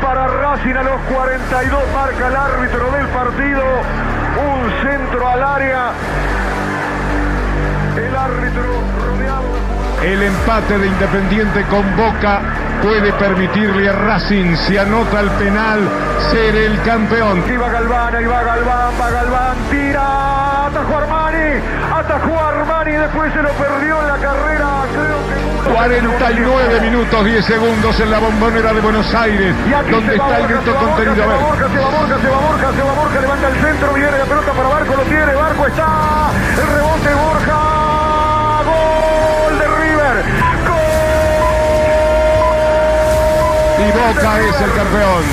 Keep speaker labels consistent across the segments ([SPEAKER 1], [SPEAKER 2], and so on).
[SPEAKER 1] Para Racing a los 42, marca el árbitro del partido. Un centro al área. El árbitro rodeado.
[SPEAKER 2] El empate de Independiente con Boca puede permitirle a Racing, si anota el penal, ser el campeón.
[SPEAKER 1] Y va Galván, ahí va Galván, va Galván, tira, atajó Armani, atajó Armani, después se lo perdió
[SPEAKER 2] 49 minutos 10 segundos en la bombonera de Buenos Aires, donde está el grito contenido.
[SPEAKER 1] Se va Borja, se va Borja, se va Borja, se va Borja, levanta el centro, viene la pelota para Barco, lo tiene, Barco está, el rebote Borja, gol de River, gol.
[SPEAKER 2] Y Boca es el campeón.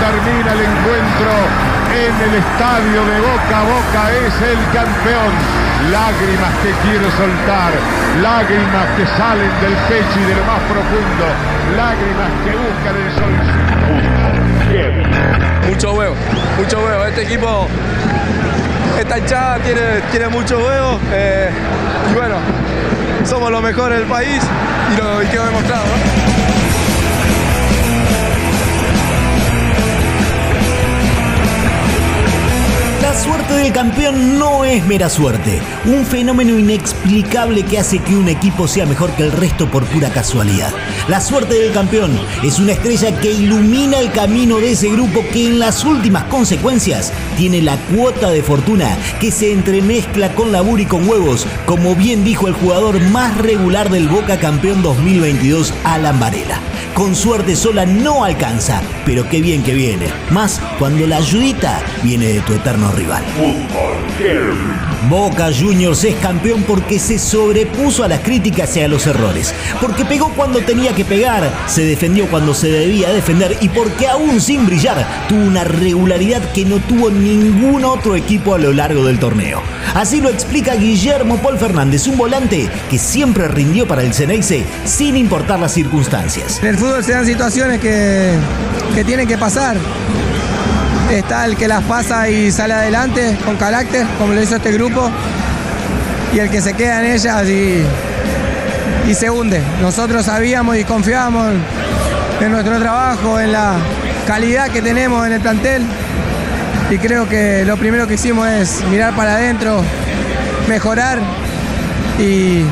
[SPEAKER 2] Termina el encuentro en el estadio de Boca. Boca es el campeón. Lágrimas que quiero soltar, lágrimas que salen del pecho y de lo más profundo, lágrimas que buscan el sol.
[SPEAKER 3] Mucho huevo, mucho huevo. Este equipo, esta hinchada tiene, tiene mucho huevo. eh, y bueno, somos los mejores del país y, lo, y demostrado.
[SPEAKER 4] Del campeón no es mera suerte, un fenómeno inexplicable que hace que un equipo sea mejor que el resto por pura casualidad. La suerte del campeón es una estrella que ilumina el camino de ese grupo que en las últimas consecuencias tiene la cuota de fortuna que se entremezcla con laburo y con huevos, como bien dijo el jugador más regular del Boca campeón 2022, Alan Varela. Con suerte sola no alcanza, pero qué bien que viene. Más cuando la ayudita viene de tu eterno rival. Boca Juniors es campeón porque se sobrepuso a las críticas y a los errores. Porque pegó cuando tenía que pegar, se defendió cuando se debía defender y porque aún sin brillar tuvo una regularidad que no tuvo ningún otro equipo a lo largo del torneo. Así lo explica Guillermo Paul Fernández, un volante que siempre rindió para el Ceneice sin importar las circunstancias.
[SPEAKER 5] En el fútbol se dan situaciones que, que tienen que pasar. Está el que las pasa y sale adelante con carácter, como lo hizo este grupo, y el que se queda en ellas y, y se hunde. Nosotros sabíamos y confiábamos en nuestro trabajo, en la calidad que tenemos en el plantel, y creo que lo primero que hicimos es mirar para adentro, mejorar y,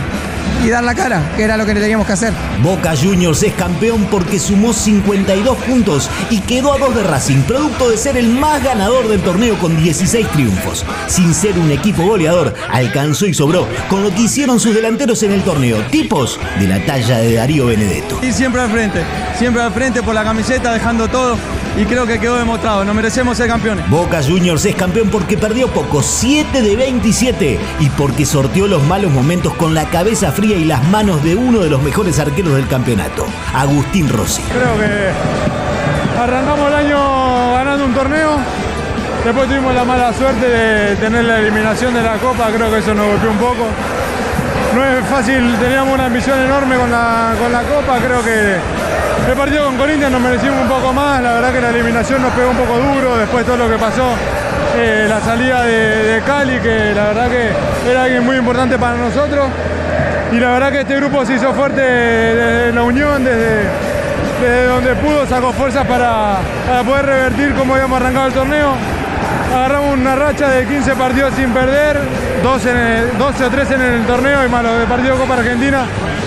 [SPEAKER 5] y dar la cara, que era lo que teníamos que hacer.
[SPEAKER 4] Boca Juniors es campeón porque sumó 52 puntos y quedó a dos de Racing, producto de ser el más ganador del torneo con 16 triunfos. Sin ser un equipo goleador, alcanzó y sobró con lo que hicieron sus delanteros en el torneo, tipos de la talla de Darío Benedetto.
[SPEAKER 6] Y siempre al frente, siempre al frente por la camiseta, dejando todo. Y creo que quedó demostrado, nos merecemos ser campeones.
[SPEAKER 4] Boca Juniors es campeón porque perdió poco, 7 de 27, y porque sorteó los malos momentos con la cabeza fría y las manos de uno de los mejores arqueros del campeonato, Agustín Rossi.
[SPEAKER 7] Creo que arrancamos el año ganando un torneo, después tuvimos la mala suerte de tener la eliminación de la Copa, creo que eso nos golpeó un poco. No es fácil, teníamos una ambición enorme con la, con la Copa, creo que el partido con Corinthians nos merecimos un poco más, la verdad que la eliminación nos pegó un poco duro, después todo lo que pasó, eh, la salida de, de Cali, que la verdad que era alguien muy importante para nosotros. Y la verdad que este grupo se hizo fuerte desde la unión, desde, desde donde pudo, sacó fuerzas para, para poder revertir cómo habíamos arrancado el torneo. Agarramos una racha de 15 partidos sin perder, 12, en el- 12 o 13 en el torneo y más los de partido Copa Argentina.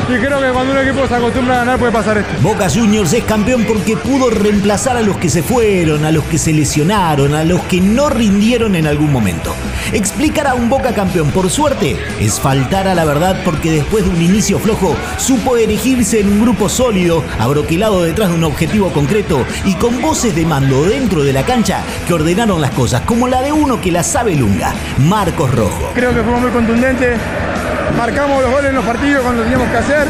[SPEAKER 7] Y creo que cuando un equipo se acostumbra a ganar puede pasar esto.
[SPEAKER 4] Boca Juniors es campeón porque pudo reemplazar a los que se fueron, a los que se lesionaron, a los que no rindieron en algún momento. Explicar a un Boca campeón por suerte es faltar a la verdad porque después de un inicio flojo supo erigirse en un grupo sólido, abroquelado detrás de un objetivo concreto y con voces de mando dentro de la cancha que ordenaron las cosas, como la de uno que la sabe lunga, Marcos Rojo.
[SPEAKER 7] Creo que fuimos muy contundentes. Marcamos los goles en los partidos cuando teníamos que hacer.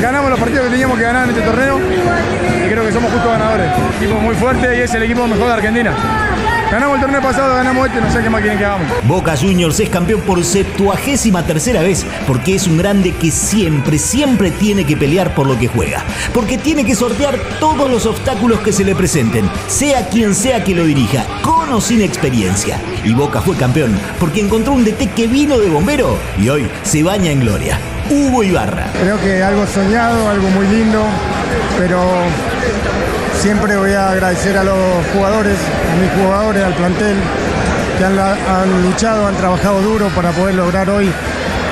[SPEAKER 7] Ganamos los partidos que teníamos que ganar en este torneo. Y creo que somos justos ganadores. Equipo muy fuerte y es el equipo mejor de Argentina. Ganamos el torneo pasado, ganamos este, no sé qué más quieren que hagamos.
[SPEAKER 4] Boca Juniors es campeón por septuagésima tercera vez porque es un grande que siempre, siempre tiene que pelear por lo que juega. Porque tiene que sortear todos los obstáculos que se le presenten, sea quien sea que lo dirija, con o sin experiencia. Y Boca fue campeón porque encontró un DT que vino de bombero y hoy se baña en gloria. Hugo Ibarra.
[SPEAKER 8] Creo que algo soñado, algo muy lindo, pero siempre voy a agradecer a los jugadores, a mis jugadores, al plantel, que han, luchado, han trabajado duro para poder lograr hoy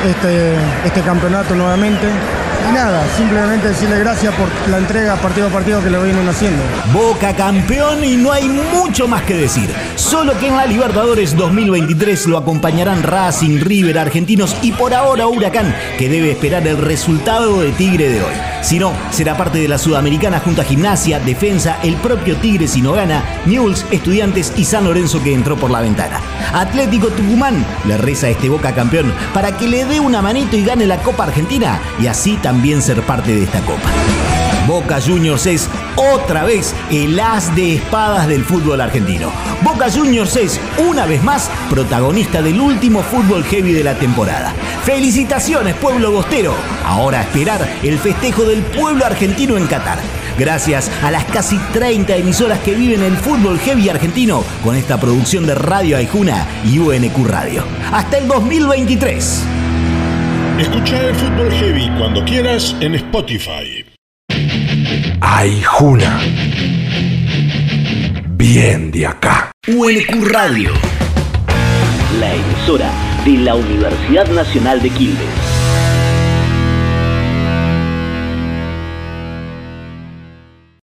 [SPEAKER 8] este, este campeonato nuevamente. Nada, simplemente decirle gracias por la entrega partido a partido que lo vienen haciendo.
[SPEAKER 4] Boca campeón y no hay mucho más que decir. Solo que en la Libertadores 2023 lo acompañarán Racing, River, Argentinos y por ahora Huracán, que debe esperar el resultado de Tigre de hoy. Si no, será parte de la Sudamericana junto a Gimnasia, Defensa, el propio Tigre si no gana, Newells, Estudiantes y San Lorenzo que entró por la ventana. Atlético Tucumán le reza a este Boca campeón para que le dé una manito y gane la Copa Argentina y así también ser parte de esta Copa. Boca Juniors es otra vez el as de espadas del fútbol argentino. Boca Juniors es una vez más protagonista del último fútbol heavy de la temporada. Felicitaciones pueblo bostero. Ahora a esperar el festejo del pueblo argentino en Qatar. Gracias a las casi 30 emisoras que viven el fútbol heavy argentino con esta producción de Radio Aijuna y UNQ Radio. Hasta el 2023.
[SPEAKER 9] Escucha el fútbol heavy cuando quieras en Spotify.
[SPEAKER 10] Aijuna. Bien de acá.
[SPEAKER 4] UNQ Radio.
[SPEAKER 11] La emisora de la Universidad Nacional de Quilmes.